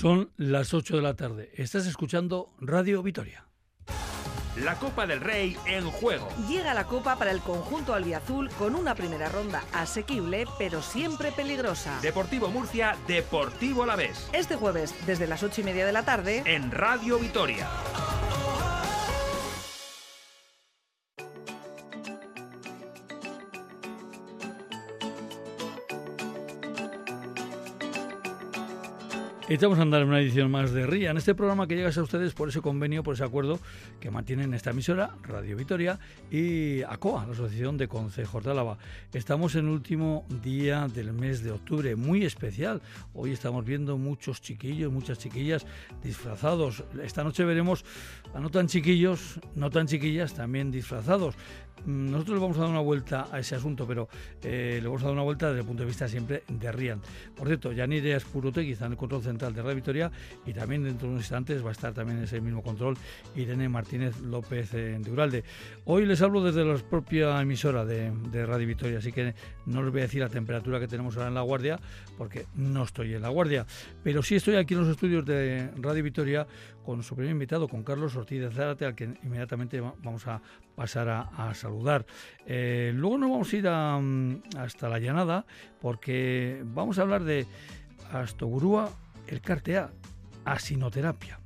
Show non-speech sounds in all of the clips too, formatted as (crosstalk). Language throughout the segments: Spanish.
Son las 8 de la tarde. Estás escuchando Radio Vitoria. La Copa del Rey en juego. Llega la Copa para el conjunto albiazul con una primera ronda asequible, pero siempre peligrosa. Deportivo Murcia, Deportivo Alavés. Este jueves, desde las 8 y media de la tarde, En Radio Vitoria. Echamos a andar una edición más de RIA, en este programa que llega a ustedes por ese convenio, por ese acuerdo que mantienen esta emisora, Radio Vitoria, y ACOA, la Asociación de Concejos de Álava. Estamos en último día del mes de octubre, muy especial. Hoy estamos viendo muchos chiquillos, muchas chiquillas disfrazados. Esta noche veremos a no tan chiquillos, no tan chiquillas, también disfrazados. Nosotros le vamos a dar una vuelta a ese asunto, pero eh, le vamos a dar una vuelta desde el punto de vista siempre de Rian. Por cierto, Yanire Aspurotegui está en el control central de Radio Victoria y también dentro de unos instantes va a estar también ese mismo control Irene Martínez López eh, de Uralde. Hoy les hablo desde la propia emisora de, de Radio Victoria, así que no les voy a decir la temperatura que tenemos ahora en La Guardia, porque no estoy en La Guardia, pero sí estoy aquí en los estudios de Radio Victoria con su primer invitado, con Carlos Ortiz de Zárate, al que inmediatamente va- vamos a pasar a, a saludar. Eh, luego nos vamos a ir a, mm, hasta la llanada, porque vamos a hablar de Astogurúa, el cartea, asinoterapia.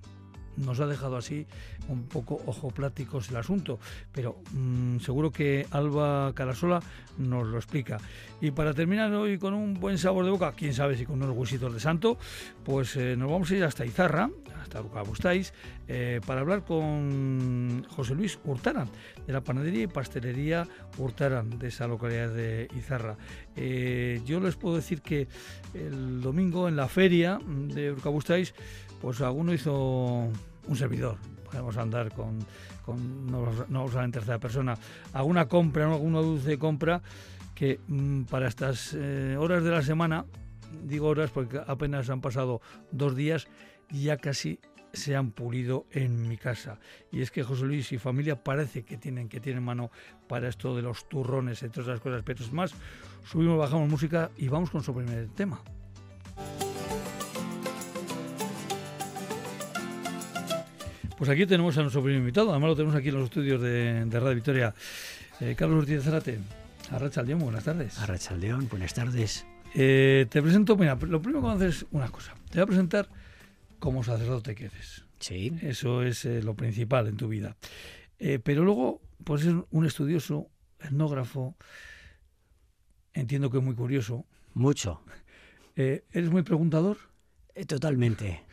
Nos ha dejado así un poco ojopláticos el asunto, pero mm, seguro que Alba Carasola nos lo explica. Y para terminar hoy con un buen sabor de boca, quién sabe si con unos huesitos de santo, pues eh, nos vamos a ir hasta Izarra, hasta Ucabustáis, eh, para hablar con José Luis Hurtaran, de la panadería y pastelería Hurtaran, de esa localidad de Izarra. Eh, yo les puedo decir que el domingo en la feria de Urcabustáis, pues alguno hizo un servidor. Podemos andar con, con no, no hablar en tercera persona, alguna compra, ¿no? alguna dulce compra que mm, para estas eh, horas de la semana, digo horas porque apenas han pasado dos días, ya casi se han pulido en mi casa. Y es que José Luis y familia parece que tienen que tienen mano para esto de los turrones, entre otras cosas. Pero es más, subimos, bajamos música y vamos con su primer tema. Pues aquí tenemos a nuestro primer invitado, además lo tenemos aquí en los estudios de, de Radio Victoria. Eh, Carlos Ortiz de Zárate, Arracha León, buenas tardes. Arrachaldeón, buenas tardes. Eh, te presento, mira, lo primero que vamos a hacer es una cosa. Te voy a presentar como sacerdote que eres. Sí, Eso es eh, lo principal en tu vida. Pero luego, pues es un estudioso, etnógrafo, entiendo que muy curioso. mucho, (laughs) ¿Eres muy preguntador? totalmente.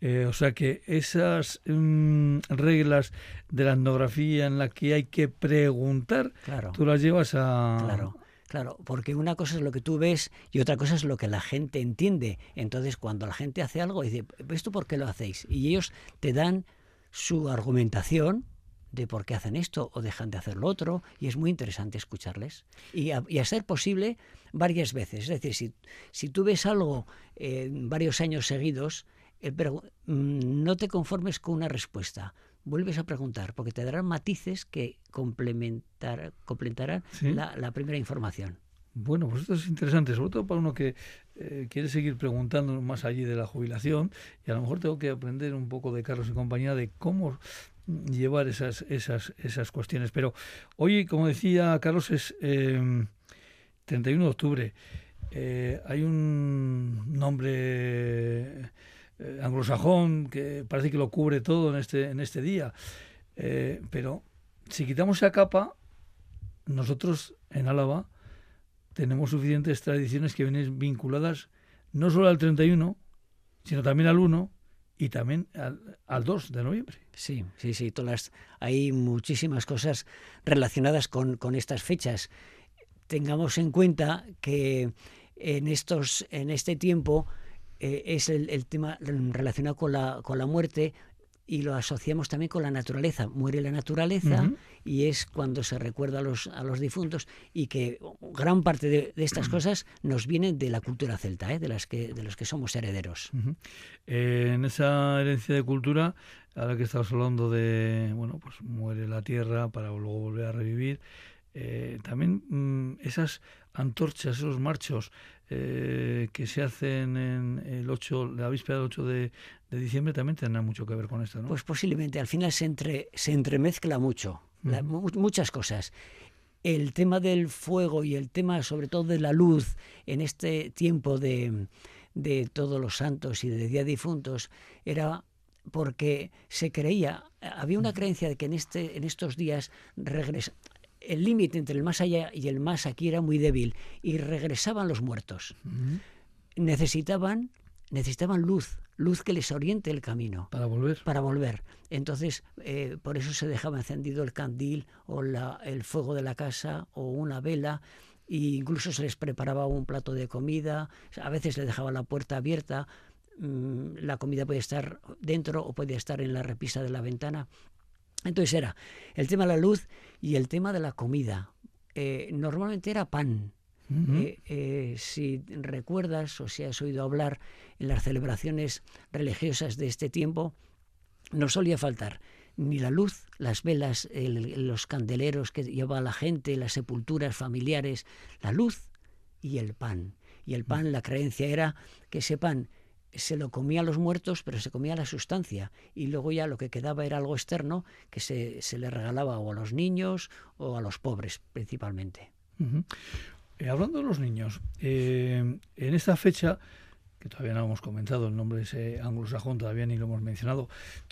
Eh, o sea que esas mm, reglas de la etnografía en la que hay que preguntar, Claro, tú las llevas a... claro, claro, porque una cosa es lo que tú ves y otra cosa es lo que la gente entiende. Entonces, cuando la gente hace algo, dice, ¿ves tú por qué lo hacéis? Y ellos te dan su argumentación de por qué hacen esto o dejan de hacer lo otro y es muy interesante escucharles y a, y a ser posible varias veces. Es decir, si, si tú ves algo eh, varios años seguidos, pero mm, no te conformes con una respuesta. Vuelves a preguntar, porque te darán matices que complementar, complementarán Sí. la, la primera información. Bueno, pues esto es interesante, sobre todo para uno que eh, quiere seguir preguntando más allí de la jubilación y a lo mejor tengo que aprender un poco de Carlos y compañía de cómo llevar esas, esas, esas cuestiones. Pero hoy, como decía Carlos, es eh, 31 de octubre. Eh, hay un nombre eh, anglosajón que parece que lo cubre todo en este, en este día. Eh, pero si quitamos esa capa, nosotros en Álava tenemos suficientes tradiciones que vienen vinculadas no solo al 31, sino también al 1 y también al, al 2 de noviembre. Sí, sí, sí. Todas hay muchísimas cosas relacionadas con, con estas fechas. Tengamos en cuenta que en estos, en este tiempo eh, es el, el tema relacionado con la, con la muerte y lo asociamos también con la naturaleza. Muere la naturaleza y es cuando se recuerda a los, a los difuntos y que gran parte de, de estas cosas nos vienen de la cultura celta, ¿eh? de, las que, de los que somos herederos. Eh, en esa herencia de cultura, ahora que estamos hablando de, bueno, pues muere la tierra para luego volver a revivir, eh, también mm, esas antorchas, esos marchos eh, que se hacen en el 8, la víspera del 8 de, diciembre también tendrán mucho que ver con esto, ¿no? Pues posiblemente, al final se, entre, se entremezcla mucho, muchas cosas. El tema del fuego y el tema sobre todo de la luz en este tiempo de, de todos los santos y de Día de Difuntos era porque se creía, había una creencia de que en, este, en estos días regresa, el límite entre el más allá y el más aquí era muy débil y regresaban los muertos. Necesitaban necesitaban luz, luz que les oriente el camino. Para volver. Para volver. Entonces, eh, por eso se dejaba encendido el candil o el fuego de la casa o una vela. E incluso se les preparaba un plato de comida, a veces le dejaba la puerta abierta, mm, la comida puede estar dentro o puede estar en la repisa de la ventana. Entonces era el tema de la luz y el tema de la comida. Eh, normalmente era pan. Eh, eh, si recuerdas o si has oído hablar en las celebraciones religiosas de este tiempo, no solía faltar ni la luz, las velas, los candeleros que llevaba la gente, las sepulturas familiares, la luz y el pan. Y el pan, la creencia era que ese pan se lo comía a los muertos, pero se comía la sustancia. Y luego ya lo que quedaba era algo externo que se, se le regalaba o a los niños o a los pobres principalmente. Eh, hablando de los niños, eh, en esta fecha que todavía no hemos comentado el nombre de ese anglosajón, todavía ni lo hemos mencionado,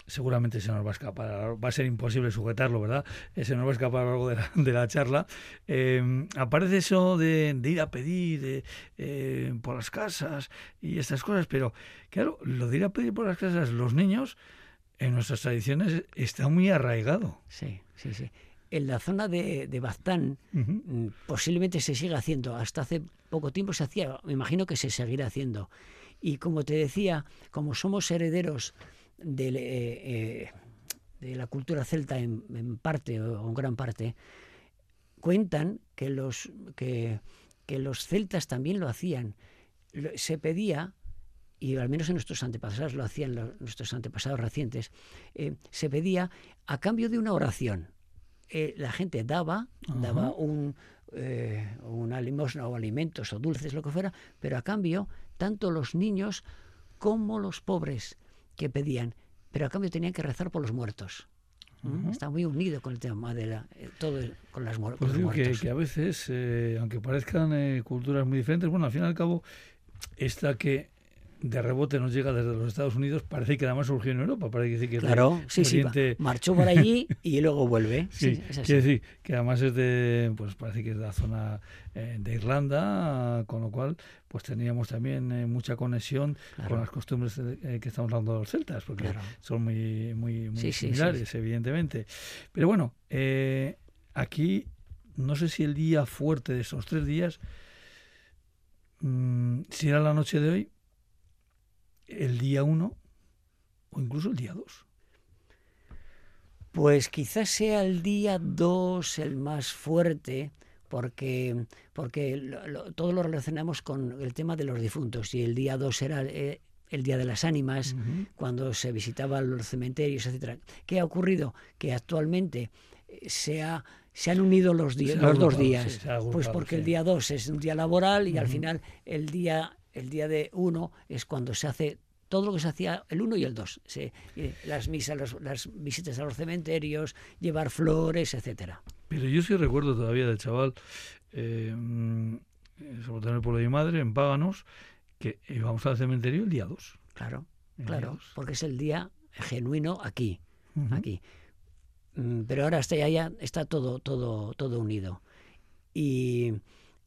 seguramente se nos va a escapar, va a ser imposible sujetarlo, ¿verdad? Eh, se nos va a escapar a lo largo de la, charla. Eh, aparece eso de, ir a pedir eh, por las casas y estas cosas, pero claro, lo de ir a pedir por las casas, los niños, en nuestras tradiciones está muy arraigado. Sí, sí, sí en la zona de, de Baztán mm, posiblemente se siga haciendo. Hasta hace poco tiempo se hacía, me imagino que se seguirá haciendo. Y como te decía, como somos herederos de, eh, eh, de la cultura celta en, parte o en gran parte, cuentan que los, que, los celtas también lo hacían. Se pedía, y al menos en nuestros antepasados lo hacían nuestros antepasados recientes, eh, se pedía a cambio de una oración. La gente daba, daba un, una limosna o alimentos o dulces, lo que fuera, pero a cambio tanto los niños como los pobres que pedían, pero a cambio tenían que rezar por los muertos. Está muy unido con el tema de la, eh, todo con las pues los muertos. Que, a veces, eh, aunque parezcan eh, culturas muy diferentes, bueno, al fin y al cabo, esta que de rebote nos llega desde los Estados Unidos, parece que además surgió en Europa, parece que Claro, sí, sí, marchó por allí y luego vuelve. (laughs) Sí, decir que además es de, pues parece que es de la zona eh, de Irlanda, con lo cual pues teníamos también eh, mucha conexión con las costumbres eh, que estamos hablando de los celtas, porque son muy, muy, muy similares, evidentemente. Pero bueno, aquí no sé si el día fuerte de esos tres días, mm, si era la noche de hoy, el día 1 o incluso el día 2? Pues quizás sea el día 2 el más fuerte, porque, porque todo lo relacionamos con el tema de los difuntos. Y el día 2 era eh, el, Día de las Ánimas, cuando se visitaban los cementerios, etc. ¿Qué ha ocurrido? Que actualmente eh, se, se han unido los, los dos días. pues porque el día 2 es un día laboral y al final el día el día de uno es cuando se hace todo lo que se hacía el uno y el dos. las misas, las visitas a los cementerios, llevar flores, etcétera. Pero yo sí recuerdo todavía del chaval, eh, sobre todo en el pueblo de mi madre, en Páganos, que íbamos al cementerio el día 2. Claro, claro, porque es el día genuino aquí, aquí. Mm, pero ahora está ya, está todo, todo, todo unido. Y,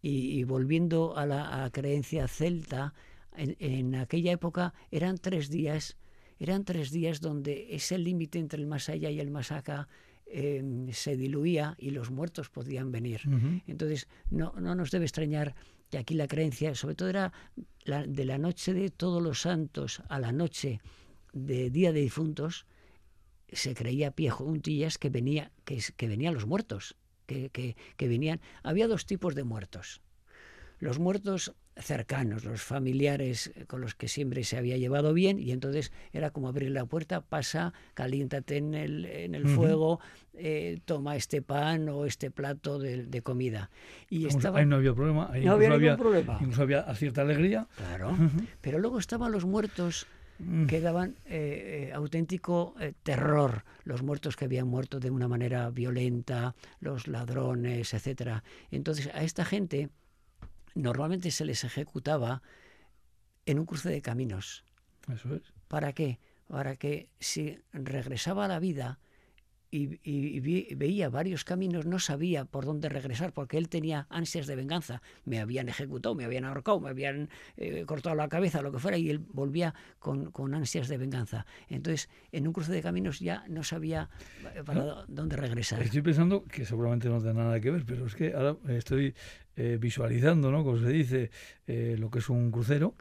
y, volviendo a la creencia celta, en, aquella época eran tres días, eran tres días donde ese límite entre el más allá y el más acá em, se diluía y los muertos podían venir. Entonces, no, no nos debe extrañar que aquí la creencia, sobre todo era de la noche de todos los santos a la noche de Día de Difuntos, se creía pie juntillas que venía que, que venían los muertos que, que, venían. Había dos tipos de muertos. Los muertos cercanos, los familiares con los que siempre se había llevado bien, y entonces era como abrir la puerta, pasa, caliéntate en el, en el fuego, eh, toma este pan o este plato de, comida. Y estaba... Ahí no había problema, ahí no había, había, problema. Incluso había cierta alegría. Claro, pero luego estaban los muertos mm. que daban eh, eh, auténtico terror, los muertos que habían muerto de una manera violenta, los ladrones, etcétera. Entonces a esta gente normalmente se les ejecutaba en un cruce de caminos. Eso es. ¿Para qué? Para que si regresaba a la vida y, veía varios caminos, no sabía por dónde regresar, porque él tenía ansias de venganza. Me habían ejecutado, me habían ahorcado, me habían eh, cortado la cabeza, lo que fuera, y él volvía con, ansias de venganza. Entonces, en un cruce de caminos ya no sabía eh, para dónde regresar. Estoy pensando que seguramente no tiene nada que ver, pero es que ahora estoy eh, visualizando, ¿no? Como se dice, lo que es un crucero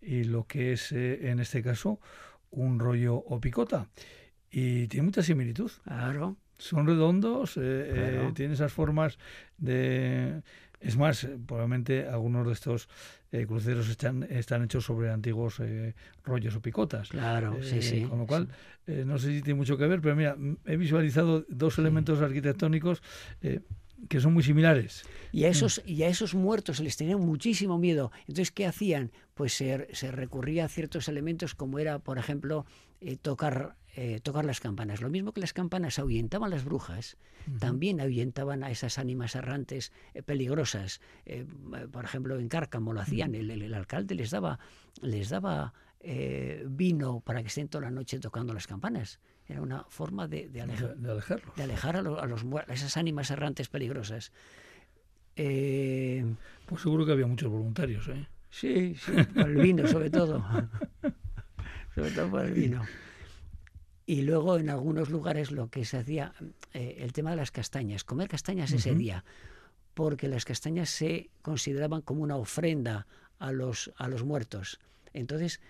y lo que es, en este caso, un rollo o picota y tiene mucha similitud. Claro. Son redondos, eh, eh tienen esas formas de... Es más, eh, probablemente algunos de estos eh, cruceros están, están hechos sobre antiguos rollos o picotas. Claro, sí, sí. Con lo cual, no sé si tiene mucho que ver, pero mira, he visualizado dos elementos arquitectónicos que son muy similares. Y a esos, y a esos muertos se les tenía muchísimo miedo. Entonces, ¿qué hacían? Pues se, se recurría a ciertos elementos como era, por ejemplo, tocar eh, tocar las campanas. Lo mismo que las campanas ahuyentaban las brujas, también ahuyentaban a esas ánimas errantes eh, peligrosas. Eh, por ejemplo, en Cárcamo lo hacían, el, alcalde les daba, les daba vino para que estén toda la noche tocando las campanas. Era una forma de, alejar, de, alejar a, los, a esas ánimas errantes peligrosas. pues seguro que había muchos voluntarios, ¿eh? Sí, sí, por el vino sobre todo. (laughs) sobre todo por el vino. Y luego en algunos lugares lo que se hacía, eh, el tema de las castañas, comer castañas ese día, porque las castañas se consideraban como una ofrenda a los, a los muertos. Entonces,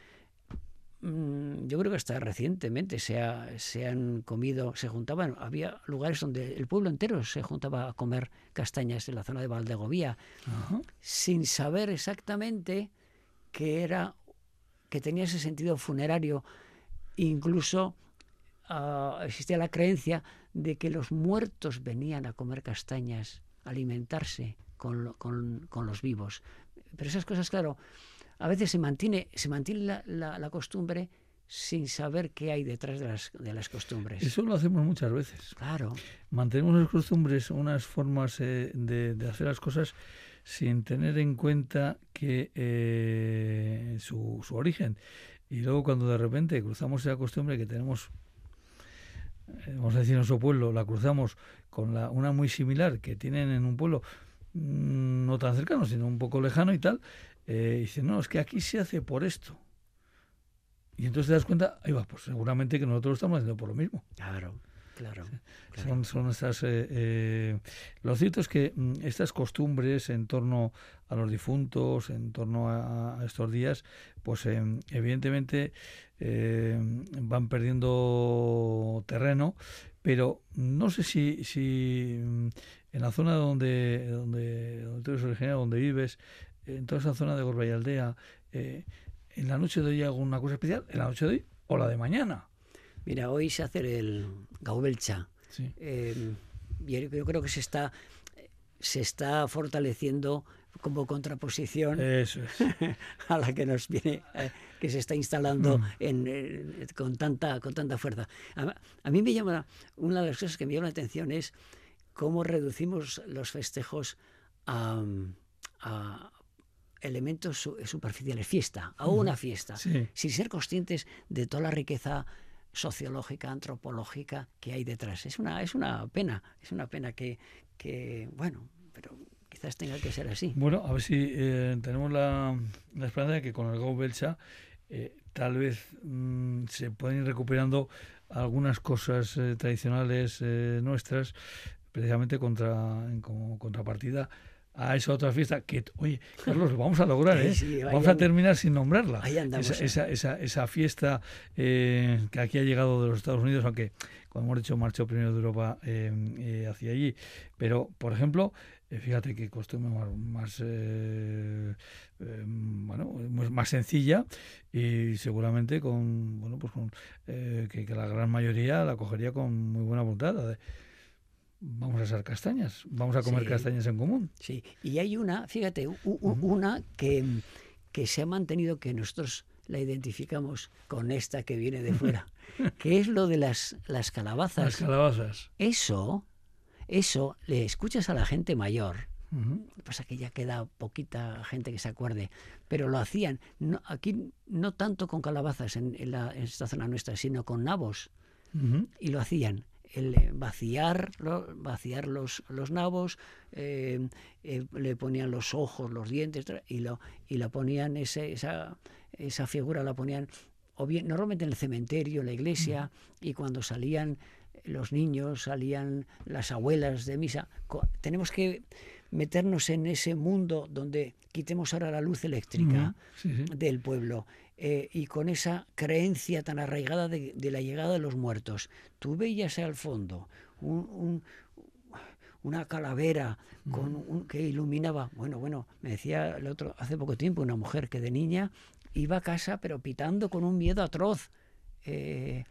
mm, yo creo que hasta recientemente se, se, han comido, se juntaban, había lugares donde el pueblo entero se juntaba a comer castañas en la zona de Valdegovía, sin saber exactamente que era, que tenía ese sentido funerario, incluso existía la creencia de que los muertos venían a comer castañas, a alimentarse con, con, los vivos. Pero esas cosas, claro, a veces se mantiene, se mantiene la, la, costumbre sin saber qué hay detrás de las, de las costumbres. Eso lo hacemos muchas veces. Claro. Mantenemos las costumbres, unas formas eh, de, de, hacer las cosas sin tener en cuenta que eh, su, su origen. Y luego cuando de repente cruzamos esa costumbre que tenemos vamos a decir en nuestro pueblo, la cruzamos con la, una muy similar que tienen en un pueblo mm, no tan cercano, sino un poco lejano y tal, eh, dicen, no, es que aquí se hace por esto. Y entonces te das cuenta, ahí va, pues seguramente que nosotros lo estamos haciendo por lo mismo. Claro. Claro, Son, son estas. Eh, eh, lo cierto es que mm, estas costumbres en torno a los difuntos, en torno a, estos días, pues em, evidentemente em, van perdiendo terreno, pero no sé si, si mm, en la zona donde, donde, donde tú eres originario, donde vives, en toda esa zona de Gorba y Aldea, eh, en la noche de hoy hay alguna cosa especial, en la noche de hoy o la de mañana. Mira, hoy se hace el Gaubelcha. Eh, yo creo que se está, se está fortaleciendo como contraposición (laughs) a la que nos viene, eh, que se está instalando mm. en, con, tanta, con tanta fuerza. A, mí me llama, una de las cosas que me llama la atención es cómo reducimos los festejos a, elementos superficiales, fiesta, a una fiesta, sin ser conscientes de toda la riqueza sociológica, antropológica que hay detrás. Es una, es una pena, es una pena que, que bueno, pero quizás tenga que ser así. Bueno, a ver si eh, tenemos la, la, esperanza de que con el Go Belcha eh, tal vez mm, se pueden ir recuperando algunas cosas eh, tradicionales nuestras, precisamente contra, como contrapartida a esa otra fiesta que, oye, Carlos, vamos a lograr, (laughs) ¿eh? vamos a terminar sin nombrarla. esa, ¿eh? esa, esa, fiesta eh, que aquí ha llegado de los Estados Unidos, aunque, como hemos dicho, marchó primero de Europa eh, hacia allí. Pero, por ejemplo, eh, fíjate que costumbre más, más eh, eh, bueno, más sencilla y seguramente con, bueno, pues con, que, que, la gran mayoría la cogería con muy buena voluntad. Vamos a hacer castañas, vamos a comer castañas en común. Sí, y hay una, fíjate, una que, que se ha mantenido que nosotros la identificamos con esta que viene de fuera, (laughs) que es lo de las, las calabazas. Las calabazas. Eso, eso, le escuchas a la gente mayor. Pasa que ya queda poquita gente que se acuerde, pero lo hacían. No, aquí no tanto con calabazas en, la, en esta zona nuestra, sino con nabos. Y lo hacían el eh, vaciar, vaciar los, los nabos, eh, eh, le ponían los ojos, los dientes y lo y la ponían ese, esa esa figura la ponían o bien normalmente en el cementerio, en la iglesia y cuando salían los niños, salían las abuelas de misa. Tenemos que meternos en ese mundo donde quitemos ahora la luz eléctrica del pueblo eh, y con esa creencia tan arraigada de, la llegada de los muertos. Tú veías al fondo una calavera con que iluminaba. Bueno, bueno, me decía el otro hace poco tiempo una mujer que de niña iba a casa pero pitando con un miedo atroz. Eh,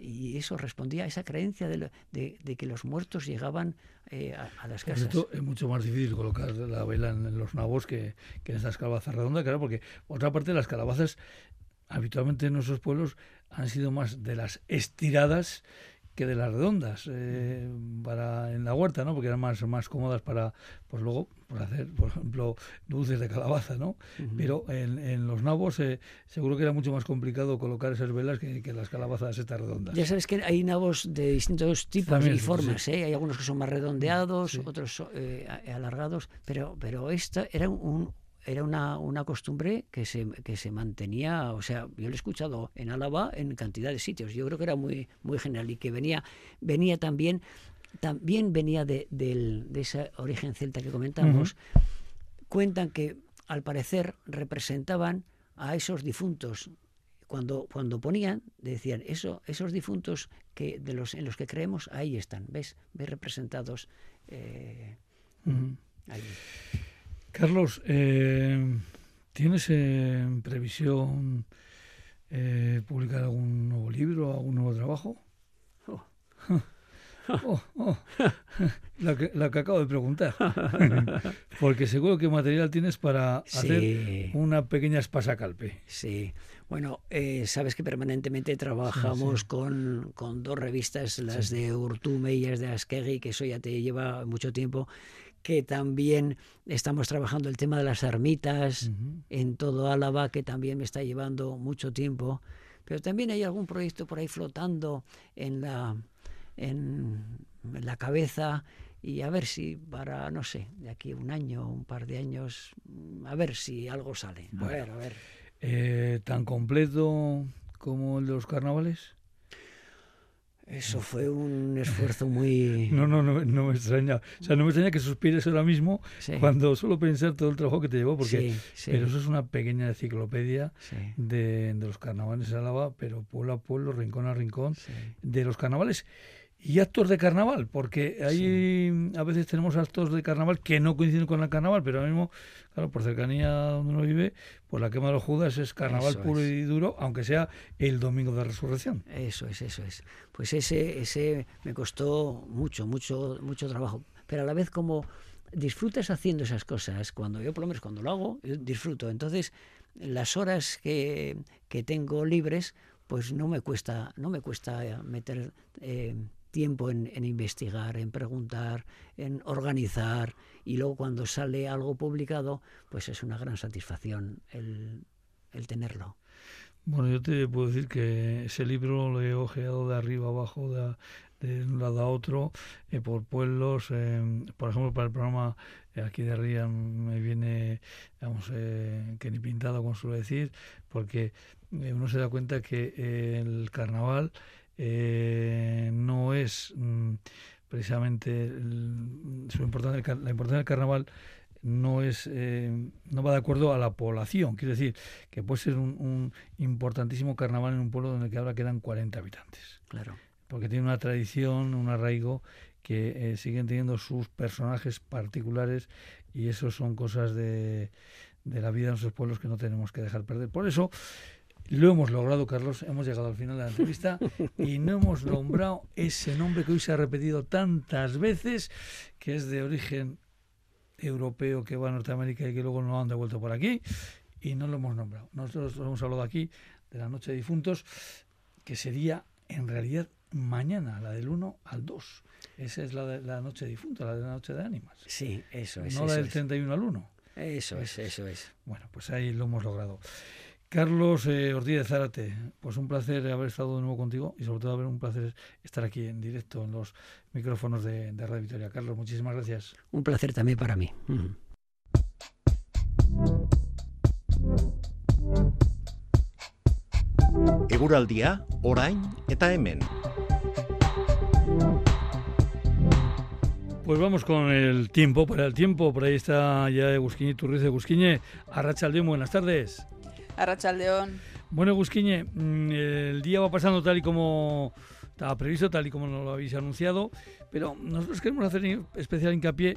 y eso respondía a esa creencia de, que los muertos llegaban eh, a, las casas. esto es mucho más difícil colocar la vela en, los nabos que, que en estas calabazas redondas, claro, porque otra parte las calabazas habitualmente en nuestros pueblos han sido más de las estiradas que de las redondas eh, para en la huerta, ¿no? Porque eran más, más cómodas para, pues luego, por hacer, por ejemplo, dulces de calabaza, ¿no? Pero en, en, los nabos eh, seguro que era mucho más complicado colocar esas velas que, que, las calabazas estas redondas. Ya sabes que hay nabos de distintos tipos y formas, ¿eh? Hay algunos que son más redondeados, otros eh, alargados, pero, pero esta era un, era una, una costumbre que se, que se mantenía, o sea, yo lo he escuchado en Álava en cantidad de sitios, yo creo que era muy, muy general y que venía, venía también, también venía de, de ese origen celta que comentamos, cuentan que al parecer representaban a esos difuntos. Cuando, cuando ponían, decían, eso, esos difuntos que de los, en los que creemos, ahí están, ¿ves? ¿Ves representados eh, ahí. Carlos, eh, ¿tienes en previsión eh, publicar algún nuevo libro, algún nuevo trabajo? Oh. Oh, oh. La, que, la, que, acabo de preguntar. (laughs) Porque seguro que material tienes para hacer una pequeña espasacalpe. Sí. Bueno, eh, sabes que permanentemente trabajamos Con, con, dos revistas, las de Urtume y las de Askegui, que eso ya te lleva mucho tiempo, que también estamos trabajando el tema de las ermitas en todo Álava, que también me está llevando mucho tiempo. Pero también hay algún proyecto por ahí flotando en la, en, la cabeza y a ver si para, no sé, de aquí un año, un par de años, a ver si algo sale. A ver, a ver. Eh, ¿Tan completo como el de los carnavales? Eso fue un esfuerzo muy... (laughs) No, no, no, no me extraña. O sea, no me extraña que suspires ahora mismo cuando solo pensar todo el trabajo que te llevó, porque... Pero eso es una pequeña enciclopedia de, de, los carnavales de Álava, pero pueblo a pueblo, rincón a rincón, de los carnavales y actos de carnaval, porque ahí a veces tenemos actos de carnaval que no coinciden con el carnaval, pero ahora mismo, claro, por cercanía donde uno vive, pues la quema de los Judas es carnaval puro y duro, aunque sea el domingo de resurrección. Eso es, eso es. Pues ese, ese me costó mucho, mucho, mucho trabajo, pero a la vez como disfrutas haciendo esas cosas, cuando yo por lo menos cuando lo hago, disfruto. Entonces, las horas que, que tengo libres, pues no me cuesta, no me cuesta meter eh, tiempo en, investigar, en preguntar, en organizar y luego cuando sale algo publicado, pues es una gran satisfacción el, tenerlo. Bueno, yo te puedo decir que ese libro lo he ojeado de arriba abajo, de, de un lado a otro, eh, por pueblos. Eh, por ejemplo, para el programa eh, aquí de Ría me viene, vamos, que ni pintado, como suelo decir, porque uno se da cuenta que el carnaval eh, no es mm, precisamente su importancia, la importancia del carnaval no es eh, no va de acuerdo a la población. Quiere decir que puede ser un, importantísimo carnaval en un pueblo donde que ahora quedan 40 habitantes. Claro. Porque tiene una tradición, un arraigo que eh, siguen teniendo sus personajes particulares y eso son cosas de, de la vida de nuestros pueblos que no tenemos que dejar perder. Por eso lo hemos logrado, Carlos, hemos llegado al final de la entrevista y no hemos nombrado ese nombre que hoy se ha repetido tantas veces, que es de origen europeo que va a Norteamérica y que luego no han devuelto por aquí, y no lo hemos nombrado. Nosotros hemos hablado aquí de la Noche de Difuntos, que sería en realidad mañana, la del 1 al 2. Esa es la de la Noche de Difuntos, la de la Noche de Ánimas. Sí, eso es. No la del 31 al 1. Eso es, eso es. Bueno, pues ahí lo hemos logrado. Carlos eh, Ortiz de Zárate, pues un placer haber estado de nuevo contigo y sobre todo haber un placer estar aquí en directo en los micrófonos de, de Radio Victoria. Carlos, muchísimas gracias. Un placer también para mí. Mm. Eguraldia, orain eta hemen. Pues vamos con el tiempo, para el tiempo, por ahí está ya Egusquiñe Turriz de Egusquiñe. Arrachaldeón, buenas tardes. Arrachaldeón. Bueno, Egusquiñe, mm, el día va pasando tal y como estaba previsto, tal y como nos lo habéis anunciado, pero nosotros queremos hacer especial hincapié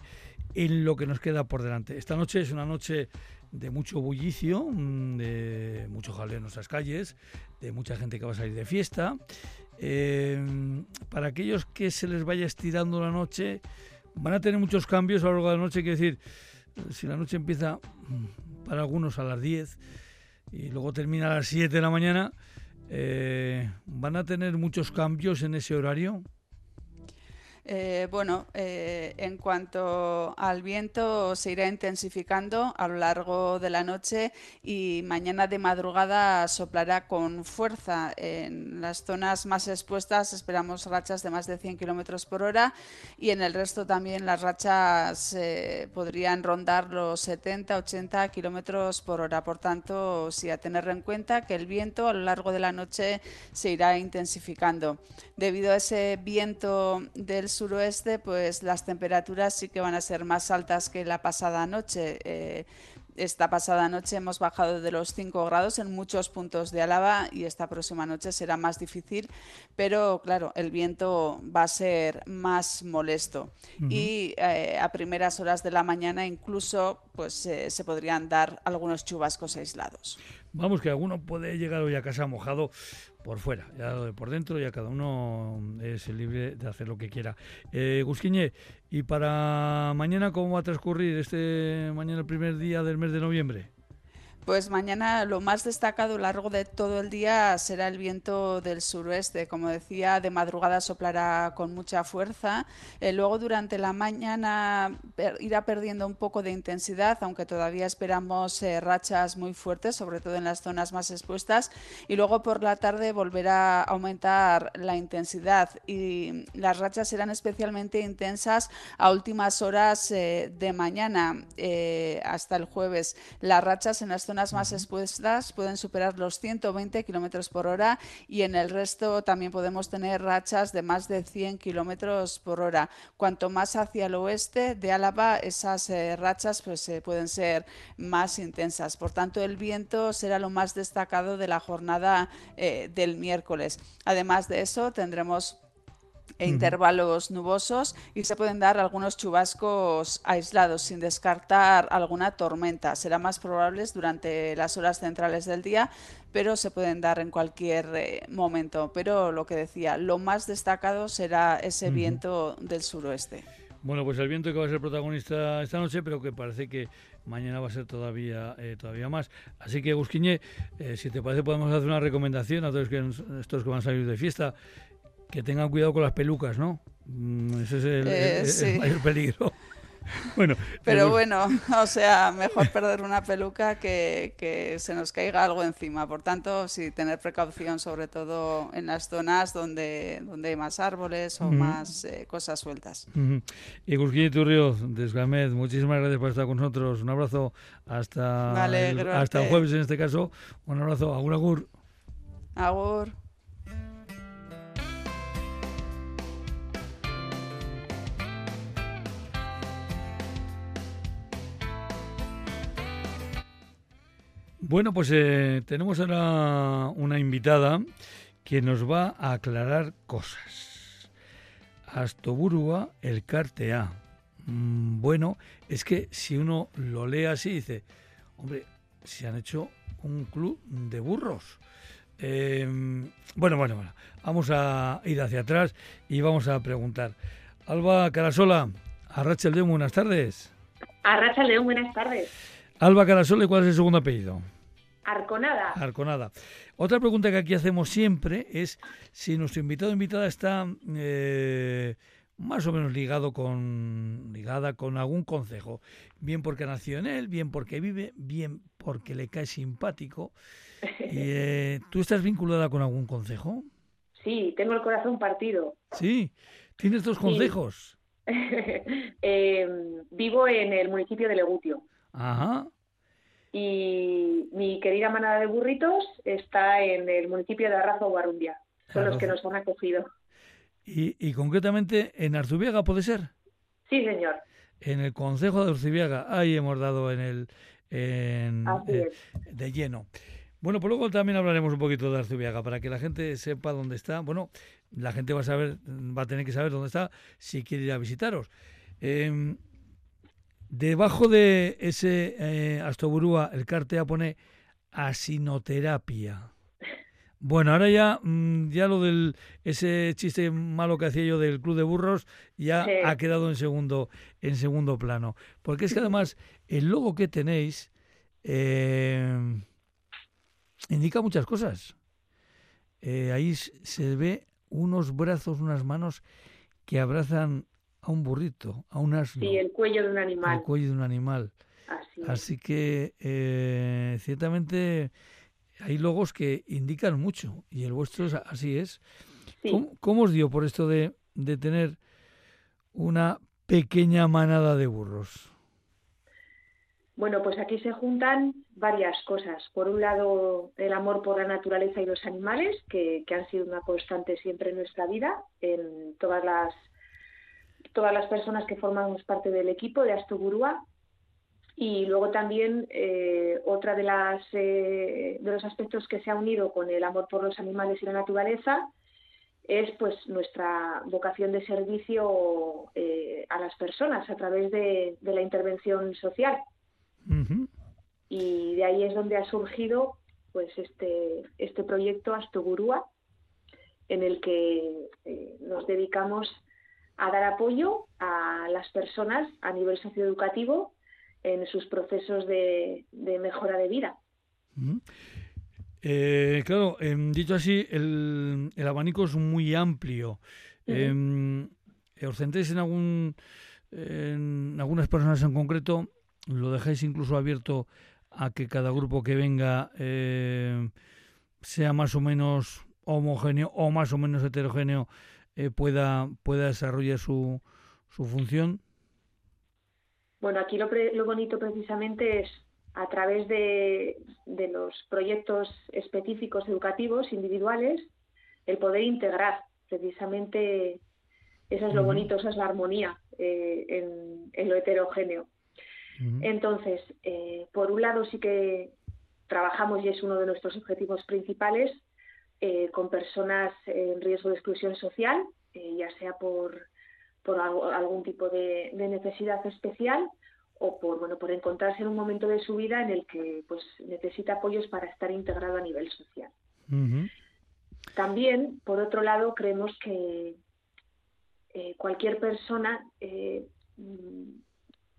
en lo que nos queda por delante. Esta noche es una noche de mucho bullicio, mm, de mucho jaleo en nuestras calles, de mucha gente que va a salir de fiesta. Eh, para aquellos que se les vaya estirando la noche, van a tener muchos cambios a lo largo de la noche. Quiero decir, si la noche empieza mm, para algunos a las 10 y luego termina a las 7 de la mañana, eh, ¿van a tener muchos cambios en ese horario? Eh, bueno, eh, en cuanto al viento, se irá intensificando a lo largo de la noche y mañana de madrugada soplará con fuerza. En las zonas más expuestas esperamos rachas de más de 100 kilómetros por hora y en el resto también las rachas eh, podrían rondar los 70-80 kilómetros por hora. Por tanto, sí a tener en cuenta que el viento a lo largo de la noche se irá intensificando. Debido a ese viento del suroeste, pues las temperaturas sí que van a ser más altas que la pasada noche. Eh, esta pasada noche hemos bajado de los 5 grados en muchos puntos de Álava y esta próxima noche será más difícil, pero claro, el viento va a ser más molesto y eh, a primeras horas de la mañana incluso pues eh, se podrían dar algunos chubascos aislados. Vamos, que alguno puede llegar hoy a casa mojado por fuera, ya por dentro, ya cada uno es libre de hacer lo que quiera. Eh, Gusquiñe, ¿y para mañana cómo va a transcurrir este mañana el primer día del mes de noviembre? Pues mañana lo más destacado a lo largo de todo el día será el viento del suroeste. Como decía, de madrugada soplará con mucha fuerza. Eh, luego durante la mañana irá perdiendo un poco de intensidad, aunque todavía esperamos eh, rachas muy fuertes, sobre todo en las zonas más expuestas. Y luego por la tarde volverá a aumentar la intensidad y las rachas serán especialmente intensas a últimas horas eh, de mañana hasta el jueves. Las rachas en las zonas zonas más expuestas pueden superar los 120 kilómetros por hora y en el resto también podemos tener rachas de más de 100 kilómetros por hora. Cuanto más hacia el oeste de Álava, esas eh, rachas pues, eh, pueden ser más intensas. Por tanto, el viento será lo más destacado de la jornada eh, del miércoles. Además de eso, tendremos e intervalos nubosos y se pueden dar algunos chubascos aislados sin descartar alguna tormenta. Será más probables durante las horas centrales del día, pero se pueden dar en cualquier eh, momento. Pero lo que decía, lo más destacado será ese viento del suroeste. Bueno, pues el viento que va a ser protagonista esta noche, pero que parece que mañana va a ser todavía eh, todavía más. Así que, Busquiñe, eh, si te parece, podemos hacer una recomendación a todos que, estos que van a salir de fiesta que tengan cuidado con las pelucas, ¿no? Mm, ese es el, eh, mayor peligro. (laughs) Bueno, pero bueno, (laughs) o sea, mejor perder una peluca que, que, se nos caiga algo encima. Por tanto, sí, tener precaución, sobre todo en las zonas donde, donde hay más árboles o más eh, cosas sueltas. Y Gurquín Turrio, Desgamed, muchísimas gracias por estar con nosotros. Un abrazo hasta, hasta el jueves en este caso. Un abrazo, agur, agur. Agur. Bueno, pues eh, tenemos ahora una invitada que nos va a aclarar cosas. Astoburua el Cartea. Mm, bueno, es que si uno lo lee así, dice, hombre, se han hecho un club de burros. Em, bueno, bueno, bueno, vamos a ir hacia atrás y vamos a preguntar. Alba Carasola, a Rachel León, buenas tardes. A Rachel León, buenas tardes. Alba Carasola, ¿y cuál es el segundo apellido? Arconada. Arconada. Otra pregunta que aquí hacemos siempre es si nuestro invitado o invitada está eh, más o menos ligado con ligada con algún consejo, bien porque nació en él, bien porque vive, bien porque le cae simpático. Eh, (laughs) ¿Tú estás vinculada con algún consejo? Sí, tengo el corazón partido. Sí, tienes dos consejos. (laughs) Eh, vivo en el municipio de Legutio. Ajá. Y mi querida manada de burritos está en el municipio de Arrazo Guarundia. Son los que nos han acogido. Y, concretamente en Arzubiaga, ¿puede ser? Sí, señor. En el Consejo de Arzubiaga, ahí hemos dado en el en, eh, de lleno. Bueno, pues luego también hablaremos un poquito de Arzubiaga para que la gente sepa dónde está. Bueno, la gente va a saber, va a tener que saber dónde está si quiere ir a visitaros. Em, debajo de ese eh, Astoburúa, el cartea pone asinoterapia. Bueno, ahora ya, mm, ya lo del ese chiste malo que hacía yo del club de burros ya ha quedado en segundo, en segundo plano. Porque es que además el logo que tenéis eh, indica muchas cosas. Eh, ahí se ve unos brazos, unas manos que abrazan a un burrito, a un asno. Sí, el cuello de un animal. El cuello de un animal. Así, que eh, ciertamente hay logos que indican mucho y el vuestro así es. ¿Cómo, os dio por esto de, de tener una pequeña manada de burros? Bueno, pues aquí se juntan varias cosas. Por un lado, el amor por la naturaleza y los animales, que, que, han sido una constante siempre en nuestra vida, en todas las, todas las personas que formamos parte del equipo de Astogurúa. Y luego también eh, otra de, las, eh, de los aspectos que se ha unido con el amor por los animales y la naturaleza es pues nuestra vocación de servicio eh, a las personas a través de, la intervención social. Y de ahí es donde ha surgido pues este, este proyecto Astogurúa, en el que nos dedicamos a dar apoyo a las personas a nivel socioeducativo en sus procesos de, mejora de vida. Eh, claro, em, dicho así, el, abanico es muy amplio. Em, ¿Os centréis en, algún, en algunas personas en concreto? ¿Lo dejáis incluso abierto a que cada grupo que venga eh, sea más o menos homogéneo o más o menos heterogéneo eh, pueda, pueda desarrollar su, su función? Bueno, aquí lo, lo bonito precisamente es a través de, de, los proyectos específicos educativos individuales, el poder integrar precisamente, eso es lo bonito, esa es la armonía eh, en, en, lo heterogéneo. Entonces, eh, por un lado sí que trabajamos y es uno de nuestros objetivos principales eh, con personas en riesgo de exclusión social, ya sea por por algún tipo de, necesidad especial o por bueno por encontrarse en un momento de su vida en el que pues necesita apoyos para estar integrado a nivel social. También, por otro lado, creemos que eh, cualquier persona eh,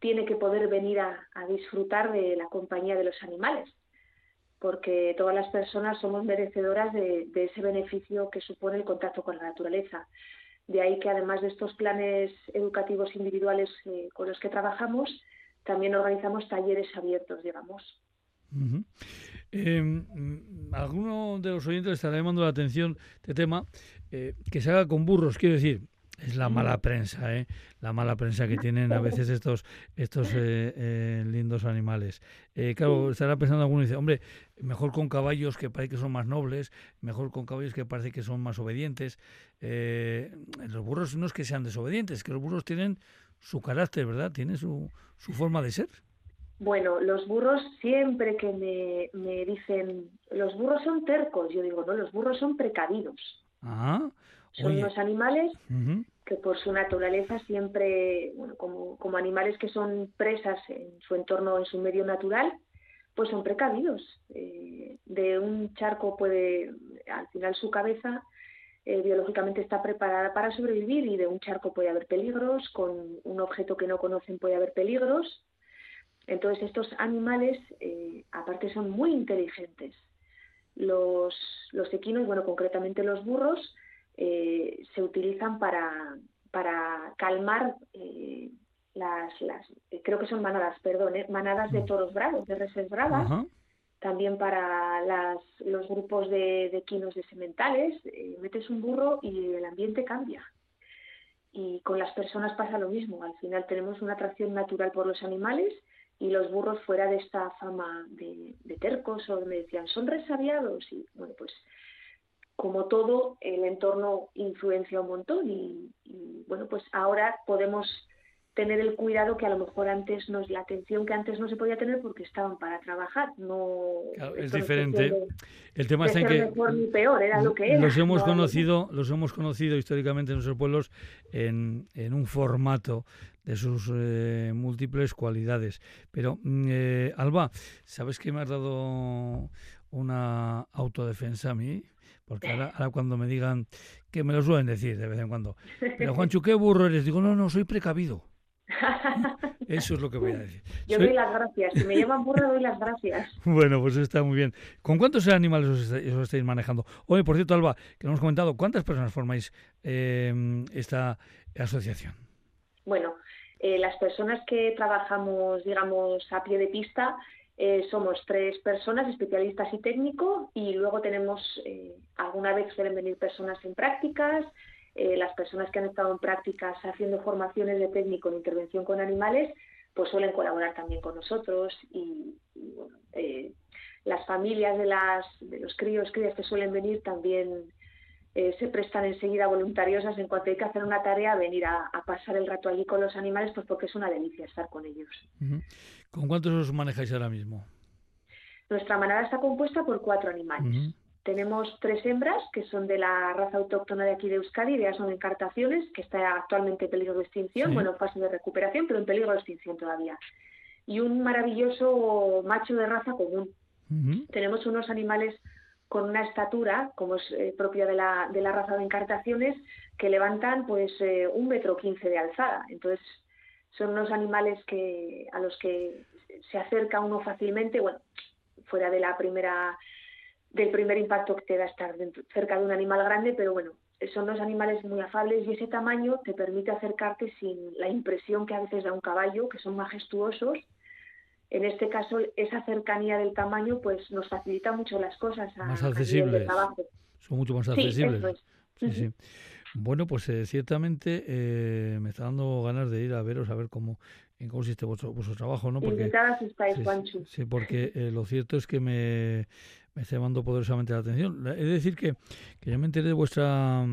tiene que poder venir a, disfrutar de la compañía de los animales, porque todas las personas somos merecedoras de ese beneficio que supone el contacto con la naturaleza. De ahí que además de estos planes educativos individuales eh, con los que trabajamos, también organizamos talleres abiertos, digamos. Eh, alguno de los oyentes estará llamando la atención este tema eh, que se haga con burros, quiero decir, es la mala prensa, ¿eh? La mala prensa que tienen a veces estos estos eh, eh, lindos animales. Eh, claro, estará pensando alguno y dice, hombre, mejor con caballos que parece que son más nobles, mejor con caballos que parece que son más obedientes. los burros no es que sean desobedientes, que los burros tienen su carácter, ¿verdad? Tienen su, su forma de ser. Bueno, los burros siempre que me, me dicen, los burros son tercos, yo digo, no, los burros son precavidos. Ah, Son unos animales que por su naturaleza siempre, bueno, como, como animales que son presas en su entorno, en su medio natural, pues son precavidos. Eh, de un charco puede, al final su cabeza eh, biológicamente está preparada para sobrevivir y de un charco puede haber peligros, con un objeto que no conocen puede haber peligros. Entonces estos animales, eh, aparte, son muy inteligentes. Los, los equinos, bueno, concretamente los burros, se utilizan para, para calmar las, las creo que son manadas, perdón, ¿eh? manadas de toros bravos, de reses bravas, también para las, los grupos de, de quinos de sementales, eh, metes un burro y el ambiente cambia. Y con las personas pasa lo mismo, al final tenemos una atracción natural por los animales y los burros fuera de esta fama de, tercos o me decían, son resabiados y bueno, pues como todo, el entorno influencia un montón y, y bueno, pues ahora podemos tener el cuidado que a lo mejor antes no es la atención que antes no se podía tener porque estaban para trabajar no es diferente el tema está en que mejor ni peor era lo que era los hemos conocido los hemos conocido históricamente en nuestros pueblos en, en un formato de sus eh, múltiples cualidades. Pero mm, eh, Alba sabes que me has dado una autodefensa a mí porque ahora, ahora, cuando me digan, que me lo suelen decir de vez en cuando, pero (laughs) Juancho, ¿qué burro eres? Digo, no, no, soy precavido. (laughs) Eso es lo que voy a decir. Yo doy las gracias. Si me llaman burro, doy las gracias. (laughs) Bueno, pues está muy bien. ¿Con cuántos animales os, estáis manejando? Oye, por cierto, Alba, que nos hemos comentado, ¿cuántas personas formáis em, esta asociación? Bueno, eh, las personas que trabajamos, digamos, a pie de pista, eh, somos tres personas, especialistas y técnico, y luego tenemos, eh, alguna vez suelen venir personas en prácticas, eh, las personas que han estado en prácticas haciendo formaciones de técnico en intervención con animales, pues suelen colaborar también con nosotros y, eh, las familias de, las, de los críos, crías que suelen venir también eh, se prestan enseguida voluntariosas en cuanto hay que hacer una tarea, venir a, pasar el rato allí con los animales, pues porque es una delicia estar con ellos. ¿Con cuántos os manejáis ahora mismo? Nuestra manada está compuesta por cuatro animales. Tenemos tres hembras que son de la raza autóctona de aquí de Euskadi, ya son encartaciones, que está actualmente en peligro de extinción, bueno, en fase de recuperación, pero en peligro de extinción todavía. Y un maravilloso macho de raza común. Tenemos unos animales con una estatura, como es eh, propia de la, de la raza de encartaciones, que levantan pues eh, un metro quince de alzada. Entonces, son unos animales que a los que se acerca uno fácilmente, bueno, fuera de la primera del primer impacto que te da estar cerca de un animal grande, pero bueno, son los animales muy afables y ese tamaño te permite acercarte sin la impresión que a veces da un caballo, que son majestuosos. En este caso, esa cercanía del tamaño pues nos facilita mucho las cosas. A, más accesibles. Son mucho más accesibles. Sí, sí. Bueno, pues eh, ciertamente eh, me está dando ganas de ir a veros a ver cómo en cómo consiste vuestro, trabajo, ¿no? Porque, estáis, sí, sí, porque eh, lo cierto es que me, me está llamando poderosamente la atención. Es decir que, que yo me enteré de vuestra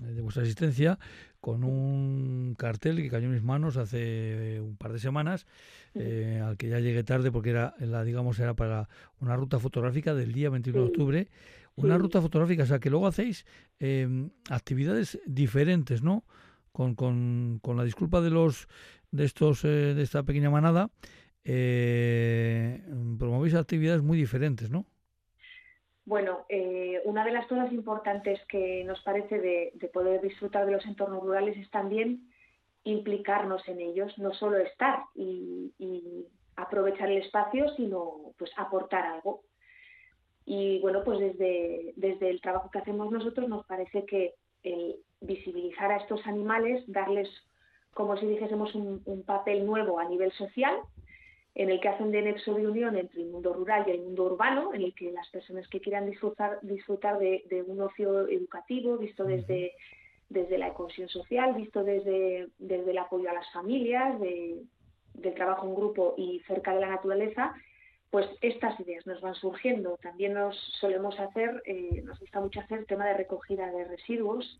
de vuestra asistencia con un cartel que cayó en mis manos hace un par de semanas, eh, al que ya llegué tarde porque era la digamos era para una ruta fotográfica del día 21 de octubre, una ruta fotográfica, o sea que luego hacéis em, actividades diferentes, ¿no? Con, con, con, la disculpa de los de estos eh, de esta pequeña manada, eh, promovéis actividades muy diferentes, ¿no? Bueno, eh, una de las cosas importantes que nos parece de, poder disfrutar de los entornos rurales es también implicarnos en ellos, no solo estar y, aprovechar el espacio, sino pues aportar algo. Y bueno, pues desde, desde el trabajo que hacemos nosotros nos parece que el visibilizar a estos animales, darles como si dijésemos un papel nuevo a nivel social, en el que hacen de nexo de unión entre el mundo rural y el mundo urbano, en el que las personas que quieran disfrutar, disfrutar de, un ocio educativo, visto desde, desde la cohesión social, visto desde, desde el apoyo a las familias, del trabajo en grupo y cerca de la naturaleza, pues estas ideas nos van surgiendo. También nos solemos hacer, eh, nos gusta mucho hacer tema de recogida de residuos.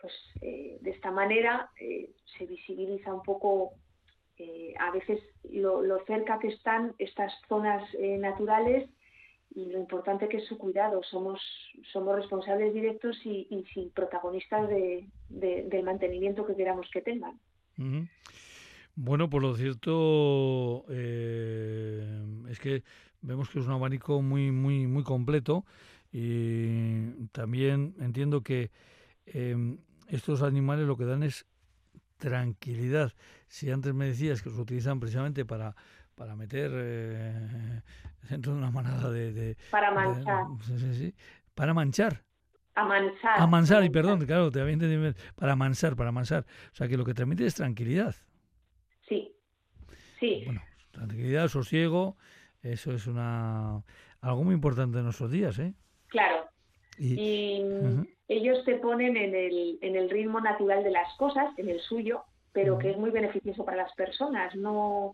Pues eh, de esta manera eh, se visibiliza un poco eh, a veces lo, cerca que están estas zonas eh, naturales lo importante que es su cuidado. Somos, somos responsables directos y, y protagonistas de, del mantenimiento que queramos que tengan. Bueno, por lo cierto eh, es que vemos que es un abanico muy, muy, muy completo y también entiendo que em, estos animales lo que dan es tranquilidad. Si antes me decías que los utilizan precisamente para para meter eh, (laughs) dentro de una manada de... para manchar. sí, sí, para manchar. Amansar. Amansar, y perdón, claro, te había entendido. Para amansar, para amansar. O sea, que lo que transmite es tranquilidad. Sí, sí. Bueno, tranquilidad, sosiego, eso es una algo muy importante en nuestros días, ¿eh? Claro. Y, ellos te ponen en el, en el ritmo natural de las cosas, en el suyo, pero que es muy beneficioso para las personas. No,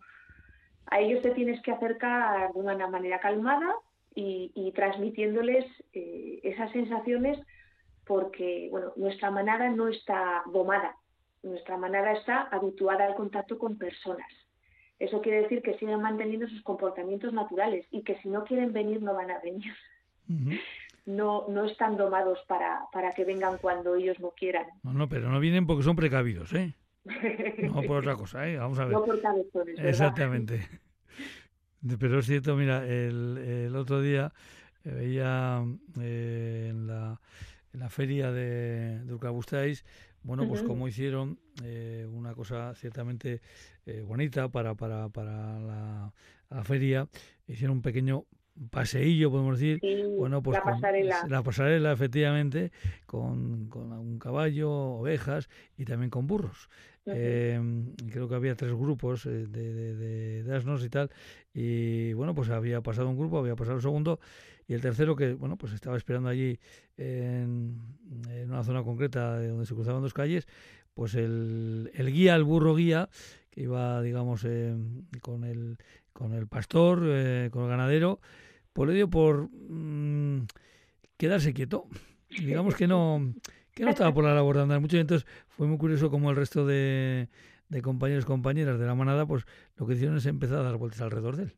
a ellos te tienes que acercar de una manera calmada y, transmitiéndoles eh, esas sensaciones porque bueno, nuestra manada no está domada, nuestra manada está habituada al contacto con personas. Eso quiere decir que siguen manteniendo sus comportamientos naturales y que si no quieren venir no van a venir. No, no están domados para, para que vengan cuando ellos no quieran. No, no, pero no vienen porque son precavidos, ¿eh? No por otra cosa, ¿eh? Vamos a ver. No por cabezones, Exactamente. Pero es cierto, mira, el, el otro día eh, veía eh, en, la, en la feria de, de bueno, pues como hicieron eh, una cosa ciertamente bonita para, para, para la, la, feria, hicieron un pequeño paseillo, podemos decir. bueno, pues la pasarela. la pasarela, efectivamente, con, con un caballo, ovejas y también con burros. Em, creo que había tres grupos eh, de, de, asnos y tal. Y bueno, pues había pasado un grupo, había pasado el segundo y el tercero que, bueno, pues estaba esperando allí en, en una zona concreta de donde se cruzaban dos calles, pues el, el guía, el burro guía, que iba, digamos, con, el, con el pastor, eh, con el ganadero, pues le dio por mm, quedarse quieto. Digamos que no que no estaba por la labor de andar mucho. Y entonces fue muy curioso como el resto de, de compañeros y compañeras de la manada, pues lo que hicieron es empezar a dar vueltas alrededor de él.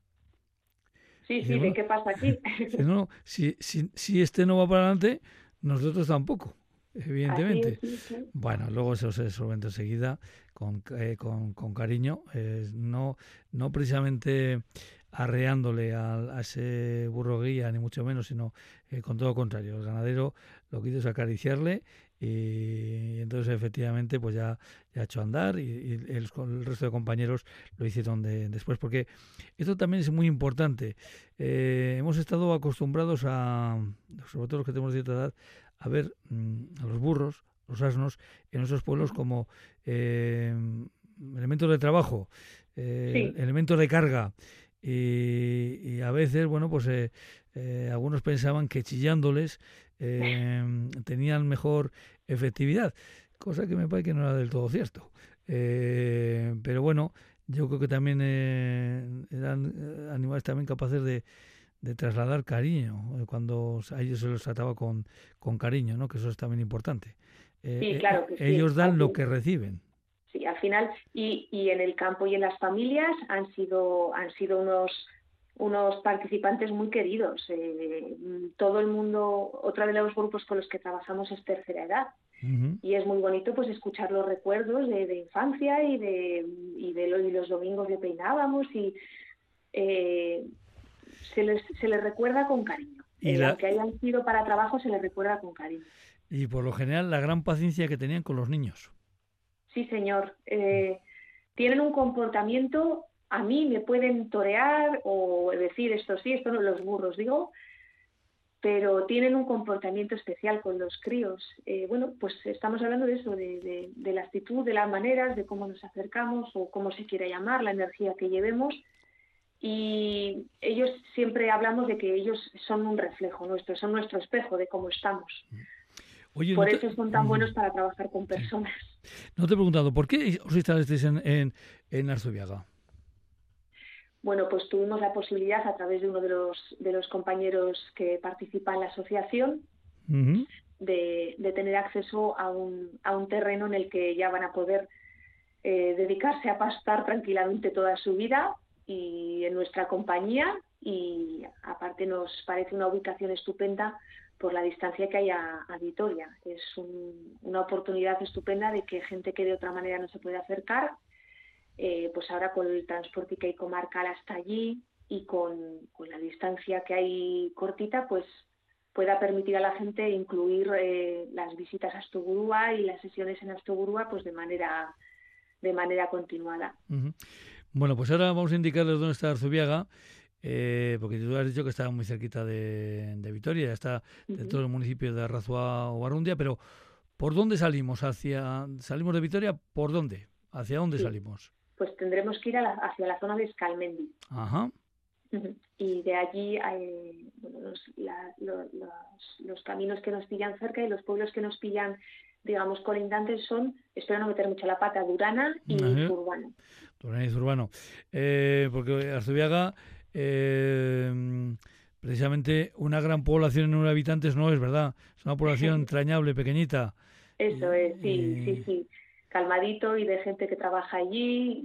Sí, sí, ¿de qué pasa aquí? (laughs) no, si, si, si este no va para adelante, nosotros tampoco evidentemente. Bueno, luego eso se solventa enseguida con, eh, con, con, cariño, eh, no, no precisamente arreándole a, ese burro guía, ni mucho menos, sino eh, con todo lo contrario. El ganadero lo que hizo es acariciarle y, entonces efectivamente pues ya, ya ha hecho andar y, el, resto de compañeros lo hicieron después, porque esto también es muy importante. hemos estado acostumbrados a, sobre todo los que tenemos cierta edad, a ver mm, a los burros, los asnos, en nuestros pueblos como eh, elementos de trabajo, eh, elementos de carga. Y, a veces, bueno, pues eh, algunos pensaban que chillándoles (laughs) tenían mejor efectividad, cosa que me parece que no era del todo cierto. pero bueno, yo creo que también eran animales también capaces de, de trasladar cariño, eh, cuando a ellos se los trataba con, con cariño, ¿no? que eso es también importante. Eh, sí, claro que ellos dan lo que reciben. Sí, al final, y, y en el campo y en las familias han sido, han sido unos, unos participantes muy queridos. Eh, todo el mundo, otra de los grupos con los que trabajamos es tercera edad. Y es muy bonito pues escuchar los recuerdos de, de infancia y de, y de y los domingos que peinábamos y eh, se les, se les recuerda con cariño. Y eh, Aunque hayan sido para trabajo, se les recuerda con cariño. Y por lo general, la gran paciencia que tenían con los niños. Sí, señor. Eh, tienen un comportamiento, a mí me pueden torear o decir esto sí, esto no, los burros, digo, pero tienen un comportamiento especial con los críos. Eh, bueno, pues estamos hablando de eso, de, de, de, la actitud, de las maneras, de cómo nos acercamos o cómo se quiere llamar, la energía que llevemos y ellos siempre hablamos de que ellos son un reflejo nuestro, son nuestro espejo de cómo estamos. por eso son tan buenos para trabajar con personas. No te he preguntado, ¿por qué os instalasteis en, en, en Arzubiaga? Bueno, pues tuvimos la posibilidad a través de uno de los, de los compañeros que participa en la asociación de, de, tener acceso a un, a un terreno en el que ya van a poder eh, dedicarse a pastar tranquilamente toda su vida y en nuestra compañía y aparte nos parece una ubicación estupenda por la distancia que hay a, Vitoria. Es una oportunidad estupenda de que gente que de otra manera no se puede acercar, eh, pues ahora con el transporte que hay comarcal hasta allí y con, la distancia que hay cortita, pues pueda permitir a la gente incluir eh, las visitas a Astogurúa y las sesiones en Astogurúa pues de manera de manera continuada. Bueno, pues ahora vamos a indicarles dónde está Arzubiaga eh, porque tú has dicho que está muy cerquita de, Vitoria, está dentro del municipio de Arrazua o Barundia, pero ¿por dónde salimos? hacia ¿Salimos de Vitoria? ¿Por dónde? ¿Hacia dónde salimos? Pues tendremos que ir hacia la zona de Escalmendi. Ajá. Y de allí hay los, los, caminos que nos pillan cerca y los pueblos que nos pillan, digamos, colindantes son, espero no meter mucho la pata, Durana y Zurbano. Durana y Zurbano. Eh, porque Arzubiaga eh, precisamente una gran población en nueve habitantes no es, ¿verdad? Es una población (laughs) entrañable, pequeñita. Eso es, sí, sí, sí. Calmadito y de gente que trabaja allí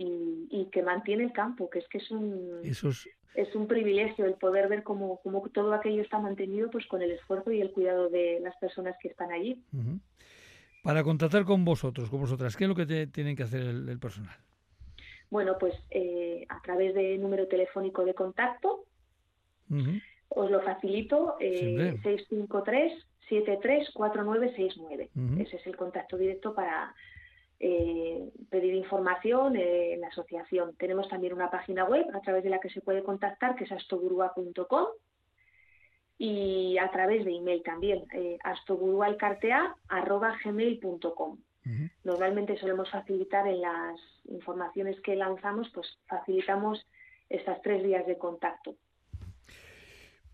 y, que mantiene el campo, que es que es un, es... un privilegio el poder ver cómo, cómo, todo aquello está mantenido pues con el esfuerzo y el cuidado de las personas que están allí. Para contratar con vosotros, con vosotras, ¿qué es lo que te, tienen que hacer el personal? Bueno, pues eh, a través de número telefónico de contacto, os lo facilito, eh, 653-734969. Ese es el contacto directo para eh, pedir información en la asociación. Tenemos también una página web a través de la que se puede contactar, que es astogurua.com y a través de email también, eh, Normalmente solemos facilitar en las informaciones que lanzamos, pues facilitamos estas tres vías de contacto.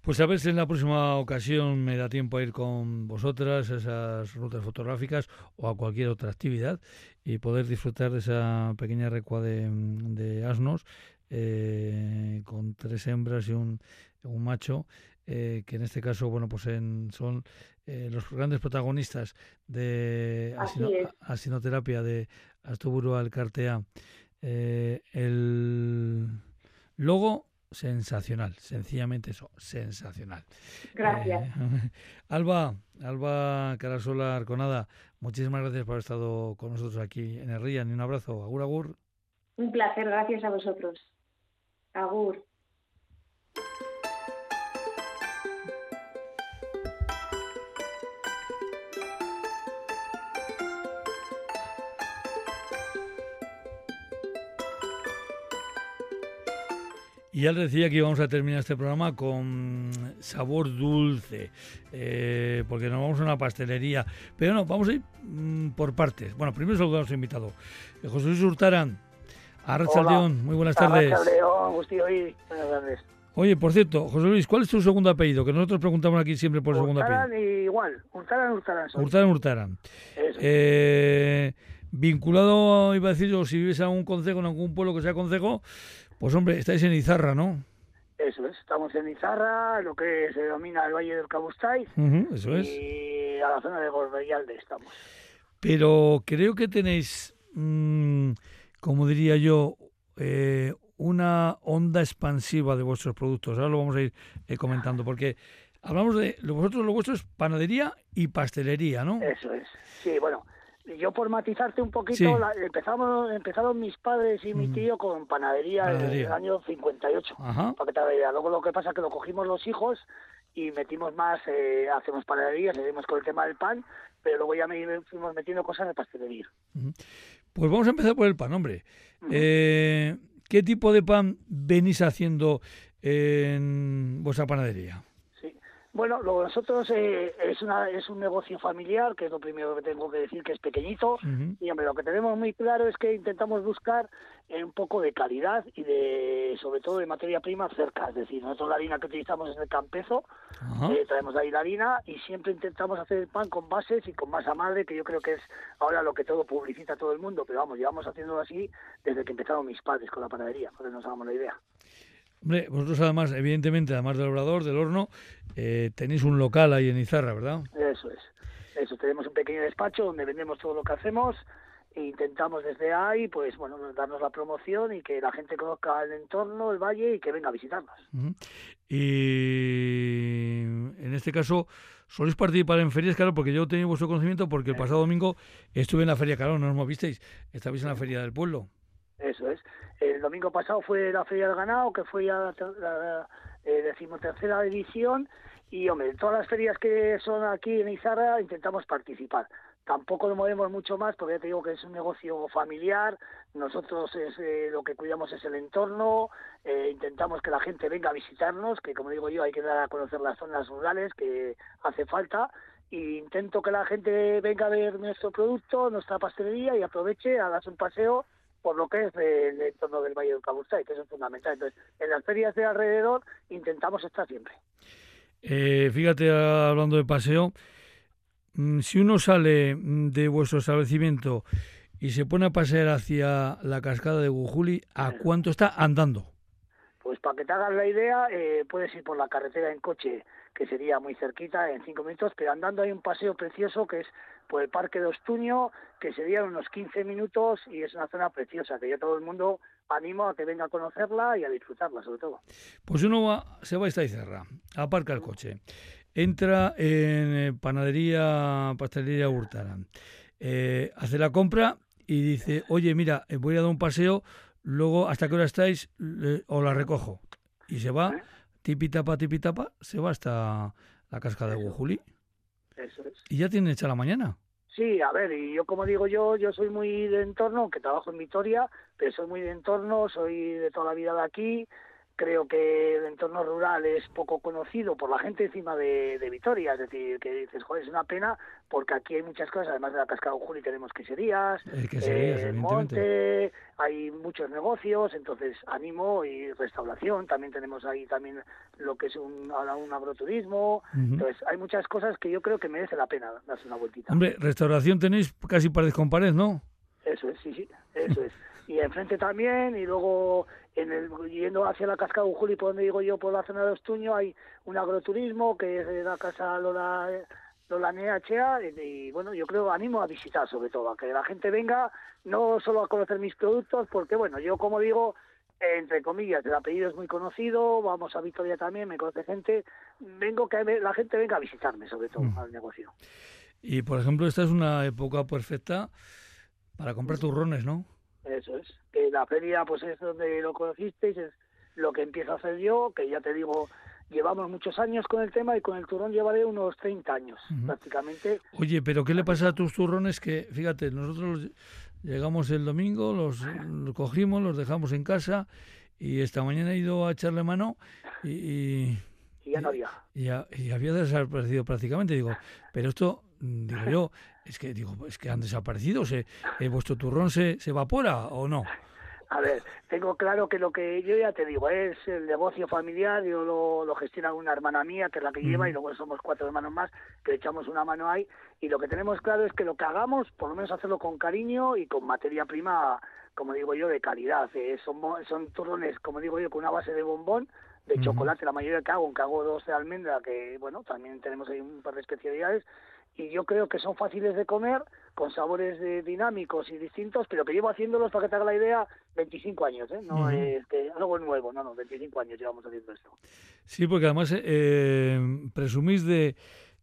Pues a ver si en la próxima ocasión me da tiempo a ir con vosotras a esas rutas fotográficas o a cualquier otra actividad y poder disfrutar de esa pequeña recua de, asnos eh, con tres hembras y un, un macho eh, que en este caso, bueno, pues son eh, los grandes protagonistas de asinoterapia de Astuburu Alcartea. Eh, el logo sensacional, sencillamente eso, sensacional. Gracias. (laughs) Alba, Alba Carasola Arconada, muchísimas gracias por haber estado con nosotros aquí en el y Un abrazo. Agur, agur. Un placer, gracias a vosotros. Agur. Y ya les decía que íbamos a terminar este programa con sabor dulce, eh, porque nos vamos a una pastelería. Pero no, vamos a ir mm, por partes. Bueno, primero saludamos a su invitado, eh, José Luis Hurtarán. Arrachaldeón, muy buenas tardes. buenas tardes. Oye, por cierto, José Luis, ¿cuál es tu segundo apellido? Que nosotros preguntamos aquí siempre por el segundo apellido. igual, Hurtarán, Hurtarán. Hurtarán, Hurtarán. Eh, vinculado, iba a decir yo, si vives en algún concejo, en algún pueblo que sea concejo, pues hombre, estáis en Izarra, ¿no? Eso es, estamos en Izarra, lo que se denomina el Valle del Cabustáis. eso es. Y a la zona de Gorbellalde estamos. Pero creo que tenéis, mm, como diría yo, eh, una onda expansiva de vuestros productos. Ahora lo vamos a ir eh, comentando, porque hablamos de vosotros lo vuestro es panadería y pastelería, ¿no? Eso es. Sí, bueno, yo por matizarte un poquito, empezamos, empezaron mis padres y mi mm. tío con panadería, en el año 58, para que te idea. Luego lo que pasa es que lo cogimos los hijos y metimos más, eh, hacemos panadería, seguimos con el tema del pan, pero luego ya me fuimos metiendo cosas de pastelería. Pues vamos a empezar por el pan, hombre. Eh, ¿Qué tipo de pan venís haciendo en vuestra panadería? Bueno, lo nosotros eh, es, una, es un negocio familiar, que es lo primero que tengo que decir, que es pequeñito. Y hombre, lo que tenemos muy claro es que intentamos buscar eh, un poco de calidad y de, sobre todo, de materia prima cerca. Es decir, nosotros la harina que utilizamos es el campezo, eh, traemos ahí la harina y siempre intentamos hacer el pan con bases y con masa madre, que yo creo que es ahora lo que todo publicita todo el mundo. Pero vamos, llevamos haciéndolo así desde que empezaron mis padres con la panadería, para que nos hagamos la idea. Hombre, vosotros además, evidentemente, además del obrador, del horno, eh, tenéis un local ahí en Izarra, ¿verdad? Eso es. Eso, tenemos un pequeño despacho donde vendemos todo lo que hacemos e intentamos desde ahí, pues bueno, darnos la promoción y que la gente conozca el entorno, el valle y que venga a visitarnos. Y en este caso, ¿soléis participar en ferias, claro? Porque yo he tenido vuestro conocimiento porque el pasado domingo estuve en la feria, claro, no nos visteis, estabais en la feria del pueblo. Eso es. El domingo pasado fue la feria del ganado, que fue ya la, la eh, decimotercera edición, y hombre, todas las ferias que son aquí en Izarra intentamos participar. Tampoco lo movemos mucho más porque ya te digo que es un negocio familiar, nosotros es, eh, lo que cuidamos es el entorno, eh, intentamos que la gente venga a visitarnos, que como digo yo hay que dar a conocer las zonas rurales que hace falta, e intento que la gente venga a ver nuestro producto, nuestra pastelería y aproveche a un paseo por lo que es el entorno del Valle del Cabustay, que eso es fundamental. Entonces, en las ferias de alrededor intentamos estar siempre. Eh, fíjate, hablando de paseo, mm, si uno sale mm, de vuestro establecimiento y se pone a pasear hacia la cascada de Gujuli, ¿a cuánto está andando? Pues para que te hagas la idea, eh, puedes ir por la carretera en coche, que sería muy cerquita, en cinco minutos, pero andando hay un paseo precioso que es por el Parque de Ostuño, que serían unos 15 minutos y es una zona preciosa, que yo todo el mundo animo a que venga a conocerla y a disfrutarla, sobre todo. Pues uno va, se va a esta Izarra, aparca el coche, entra en eh, panadería, pastelería Hurtarán, eh, hace la compra y dice, oye, mira, voy a dar un paseo, luego, ¿hasta qué hora estáis? o la recojo. Y se va, tipi tapa, tipi tapa, se va hasta la cascada de Gujuli. Eso es. ¿Y ya tiene hecha la mañana? Sí, a ver, y yo como digo yo, yo soy muy de entorno, que trabajo en Vitoria, pero soy muy de entorno, soy de toda la vida de aquí, creo que el entorno rural es poco conocido por la gente encima de, Vitoria, es decir, que dices, joder, es una pena porque aquí hay muchas cosas, además de la Cascada Juli tenemos queserías, eh, monte, hay muchos negocios, entonces animo y restauración, también tenemos ahí también lo que es un, un agroturismo, entonces hay muchas cosas que yo creo que merece la pena darse una vueltita. Hombre, restauración tenéis casi pared con pared, ¿no? Eso es, sí, sí, eso es. Y enfrente también, y luego en el, yendo hacia la cascada Ujuli, por donde digo yo, por la zona de Ostuño, hay un agroturismo que es de la casa Lola, Lola NHA, y, bueno, yo creo, animo a visitar sobre todo, a que la gente venga no solo a conocer mis productos, porque bueno, yo como digo, entre comillas, el apellido es muy conocido, vamos a Victoria también, me conoce gente, vengo que la gente venga a visitarme sobre todo mm. al negocio. Y por ejemplo, esta es una época perfecta para comprar turrones, ¿no? Eso es. Que la feria, pues es donde lo conocisteis, es lo que empiezo a hacer yo, que ya te digo, llevamos muchos años con el tema y con el turrón llevaré unos 30 años, prácticamente. Oye, pero ¿qué le pasa a tus turrones? Que, fíjate, nosotros llegamos el domingo, los, cogimos, los dejamos en casa y esta mañana he ido a echarle mano y... y ya no había. Y, y, había desaparecido prácticamente. Digo, pero esto, digo yo, (laughs) es que digo, es que han desaparecido, ¿Se, eh, ¿vuestro turrón se, se evapora o no? A ver, tengo claro que lo que yo ya te digo es el negocio familiar, yo lo, lo gestiona una hermana mía que es la que lleva y luego somos cuatro hermanos más que echamos una mano ahí y lo que tenemos claro es que lo que hagamos, por lo menos hacerlo con cariño y con materia prima, como digo yo, de calidad. Eh, son, son turrones, como digo yo, con una base de bombón, de chocolate, la mayoría que hago, aunque hago dos de almendra, que bueno, también tenemos ahí un par de especialidades, y yo creo que son fáciles de comer, con sabores dinámicos y distintos, pero que llevo haciéndolos, para que te haga la idea, 25 años, ¿eh? No es que algo nuevo, no, no, 25 años llevamos haciendo esto. Sí, porque además eh, presumís de,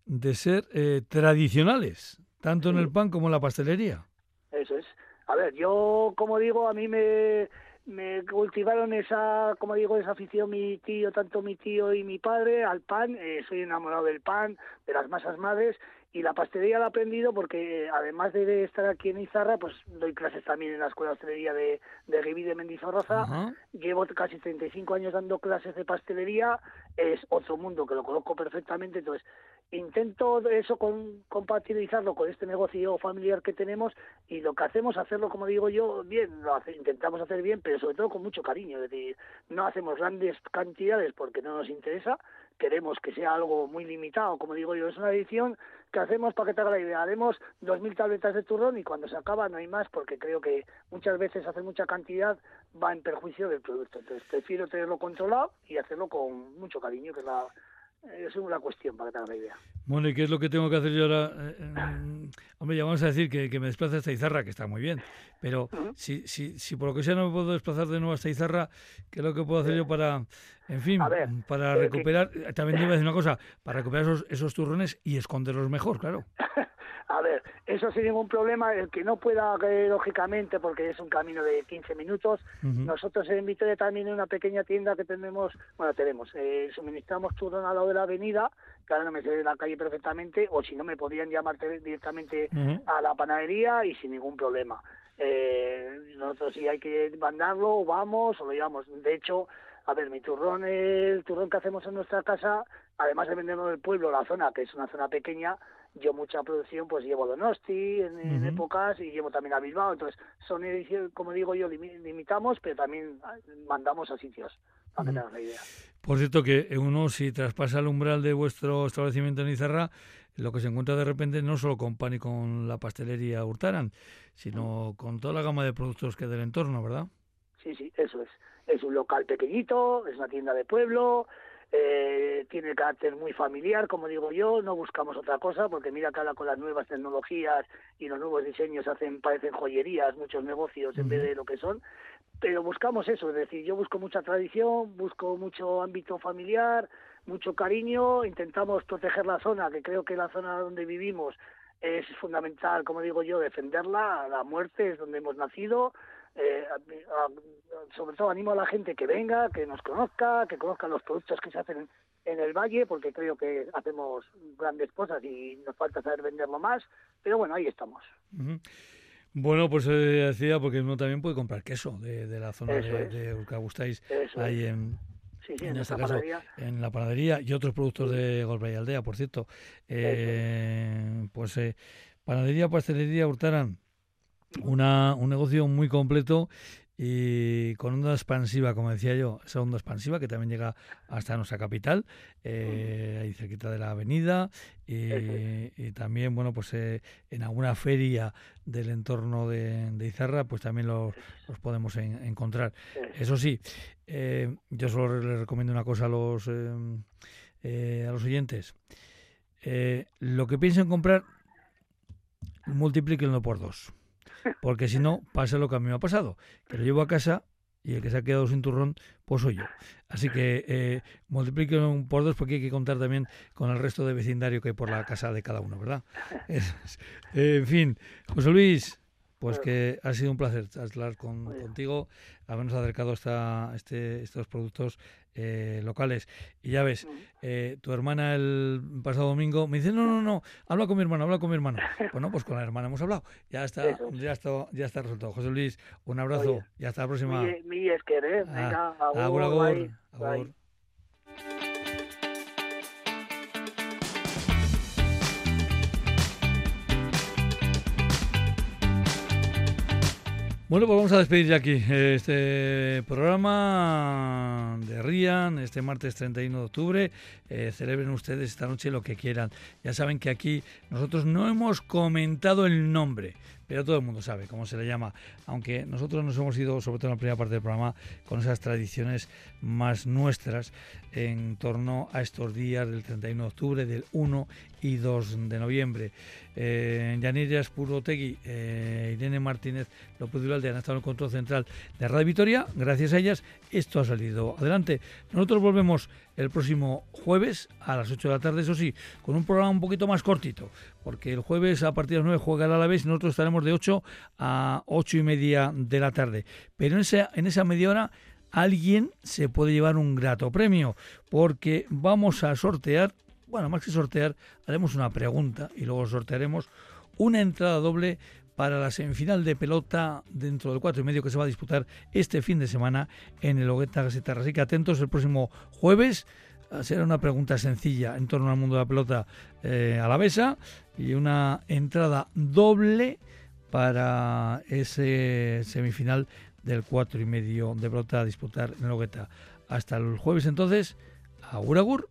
de ser eh, tradicionales, tanto en el pan como en la pastelería. Eso es. A ver, yo, como digo, a mí me me cultivaron esa, como digo, esa afición mi tío, tanto mi tío y mi padre al pan. Eh, soy enamorado del pan, de las masas madres y la pastelería la he aprendido porque además de estar aquí en Izarra, pues doy clases también en la Escuela de Hostelería de, de Riví de Mendizorroza. Llevo casi 35 años dando clases de pastelería. Es otro mundo que lo conozco perfectamente. Entonces, intento eso con, compatibilizarlo con este negocio familiar que tenemos y lo que hacemos hacerlo como digo yo bien lo intentamos hacer bien pero sobre todo con mucho cariño es decir no hacemos grandes cantidades porque no nos interesa queremos que sea algo muy limitado como digo yo es una edición que hacemos para que te haga la idea. Haremos dos mil tabletas de turrón y cuando se acaba no hay más porque creo que muchas veces hacer mucha cantidad va en perjuicio del producto. Entonces prefiero tenerlo controlado y hacerlo con mucho cariño que es la es una cuestión para que te la idea. Bueno, ¿y qué es lo que tengo que hacer yo ahora? Eh, eh, hombre, ya vamos a decir que, me desplace hasta Izarra, que está muy bien, pero si, si, si por lo que sea no me puedo desplazar de nuevo hasta Izarra, ¿qué es lo que puedo hacer yo para, en fin, para recuperar, también te iba a decir una cosa, para recuperar esos, esos turrones y esconderlos mejor, claro? (laughs) A ver, eso sin ningún problema, el que no pueda, eh, lógicamente, porque es un camino de 15 minutos, nosotros en Vitoria también en una pequeña tienda que tenemos, bueno, tenemos, eh, suministramos turrón al lado de la avenida, que ahora no me sé de la calle perfectamente, o si no me podrían llamar directamente a la panadería y sin ningún problema. Eh, nosotros si hay que mandarlo, vamos o lo llevamos. De hecho, a ver, mi turrón, el turrón que hacemos en nuestra casa, además de venderlo en el pueblo, la zona, que es una zona pequeña, yo mucha producción pues llevo a Donosti en, épocas y llevo también a Bilbao, entonces son como digo yo, limitamos, pero también ah, mandamos a sitios, para que tengas la idea. Por cierto que uno si traspasa el umbral de vuestro establecimiento en Izarra, lo que se encuentra de repente no solo con pan y con la pastelería Hurtaran, sino con toda la gama de productos que del entorno, ¿verdad? Sí, sí, eso es. Es un local pequeñito, es una tienda de pueblo, eh, tiene carácter muy familiar, como digo yo, no buscamos otra cosa, porque mira que ahora con las nuevas tecnologías y los nuevos diseños hacen, parecen joyerías, muchos negocios en vez de lo que son, pero buscamos eso, es decir, yo busco mucha tradición, busco mucho ámbito familiar, mucho cariño, intentamos proteger la zona, que creo que la zona donde vivimos es fundamental, como digo yo, defenderla, la muerte es donde hemos nacido, eh, sobre todo animo a la gente que venga, que nos conozca, que conozca los productos que se hacen en el valle, porque creo que hacemos grandes cosas y nos falta saber venderlo más, pero bueno, ahí estamos. Bueno, pues eh, decía, porque uno también puede comprar queso de, la zona de, de gustáis ahí en, en, este caso, en la panadería y otros productos de Golbra y Aldea, por cierto. Eh, pues eh, panadería, pastelería, Hurtaran, una, un negocio muy completo y con onda expansiva, como decía yo, esa onda expansiva que también llega hasta nuestra capital, eh, ahí cerquita de la avenida, y, también, bueno, pues eh, en alguna feria del entorno de, Izarra, pues también los, podemos encontrar. Eso sí, eh, yo solo les recomiendo una cosa a los, eh, a los oyentes. lo que piensen comprar, multiplíquenlo por dos porque si no, pasa lo que a mí me ha pasado, que lo llevo a casa y el que se ha quedado sin turrón, pues soy yo. Así que eh, multipliquen por dos porque hay que contar también con el resto de vecindario que hay por la casa de cada uno, ¿verdad? (laughs) en fin, José Luis, pues que ha sido un placer hablar con, contigo, habernos acercado esta, este, estos productos eh, locales. Y ya ves, eh, tu hermana el pasado domingo me dice, no, no, no, habla con mi hermano, habla con mi hermano. Bueno, pues con la hermana hemos hablado. Ya está, ya está, ya está resuelto. José Luis, un abrazo y hasta la próxima. Mi, mi es que, ¿eh? Venga, agur, Bueno, pues vamos a despedir ya aquí este programa de Rian, este martes 31 de octubre. Eh, celebren ustedes esta noche lo que quieran. Ya saben que aquí nosotros no hemos comentado el nombre, pero todo el mundo sabe cómo se le llama, aunque nosotros nos hemos ido, sobre todo en la primera parte del programa, con esas tradiciones más nuestras en torno a estos días del 31 de octubre, del 1 y 2 de noviembre. Eh, Yanirias Purotegui, eh, Irene Martínez López Duralde han estado en el control central de Radio Vitoria. Gracias a ellas, esto ha salido adelante. Nosotros volvemos el próximo jueves a las 8 de la tarde, eso sí, con un programa un poquito más cortito, porque el jueves a partir de las 9 juega el Alavés y nosotros estaremos de 8 a 8 y media de la tarde. Pero en esa, en esa media hora alguien se puede llevar un grato premio, porque vamos a sortear, bueno, más que sortear, haremos una pregunta y luego sortearemos una entrada doble para la semifinal de pelota dentro del cuatro y medio que se va a disputar este fin de semana en el Hogueta Gasetarra. Así que atentos el próximo jueves. Será una pregunta sencilla en torno al mundo de la pelota eh, a la besa y una entrada doble para ese semifinal del cuatro y medio de pelota a disputar en el Hogueta. Hasta el jueves entonces, agur agur.